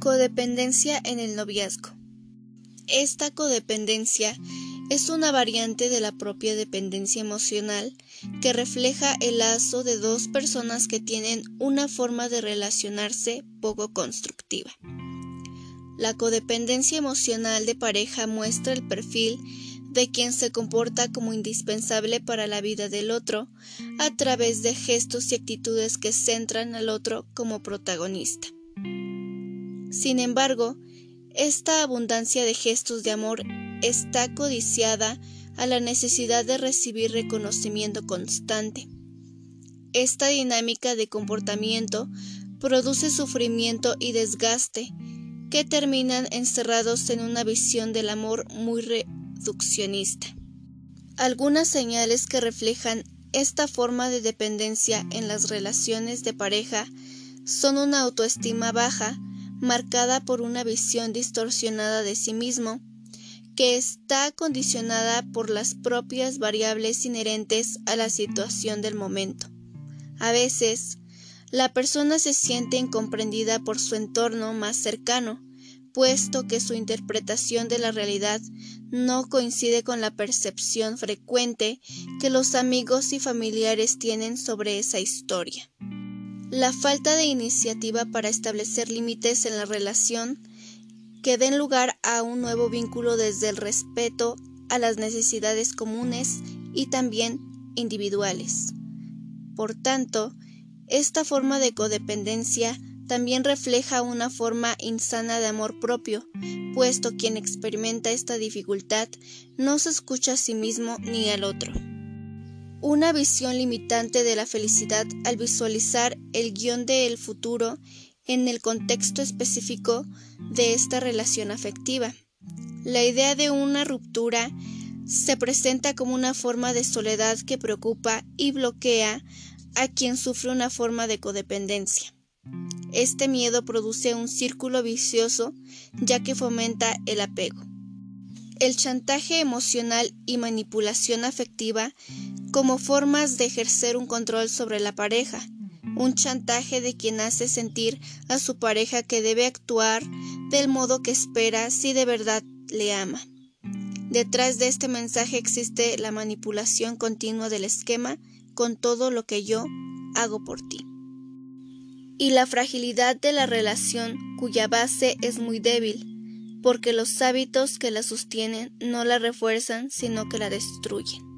Codependencia en el noviazgo. Esta codependencia es una variante de la propia dependencia emocional que refleja el lazo de dos personas que tienen una forma de relacionarse poco constructiva. La codependencia emocional de pareja muestra el perfil de quien se comporta como indispensable para la vida del otro a través de gestos y actitudes que centran al otro como protagonista. Sin embargo, esta abundancia de gestos de amor está codiciada a la necesidad de recibir reconocimiento constante. Esta dinámica de comportamiento produce sufrimiento y desgaste que terminan encerrados en una visión del amor muy reduccionista. Algunas señales que reflejan esta forma de dependencia en las relaciones de pareja son una autoestima baja, marcada por una visión distorsionada de sí mismo, que está condicionada por las propias variables inherentes a la situación del momento. A veces, la persona se siente incomprendida por su entorno más cercano, puesto que su interpretación de la realidad no coincide con la percepción frecuente que los amigos y familiares tienen sobre esa historia. La falta de iniciativa para establecer límites en la relación que den lugar a un nuevo vínculo desde el respeto a las necesidades comunes y también individuales. Por tanto, esta forma de codependencia también refleja una forma insana de amor propio, puesto quien experimenta esta dificultad no se escucha a sí mismo ni al otro una visión limitante de la felicidad al visualizar el guion del futuro en el contexto específico de esta relación afectiva. La idea de una ruptura se presenta como una forma de soledad que preocupa y bloquea a quien sufre una forma de codependencia. Este miedo produce un círculo vicioso ya que fomenta el apego. El chantaje emocional y manipulación afectiva como formas de ejercer un control sobre la pareja, un chantaje de quien hace sentir a su pareja que debe actuar del modo que espera si de verdad le ama. Detrás de este mensaje existe la manipulación continua del esquema con todo lo que yo hago por ti. Y la fragilidad de la relación cuya base es muy débil, porque los hábitos que la sostienen no la refuerzan, sino que la destruyen.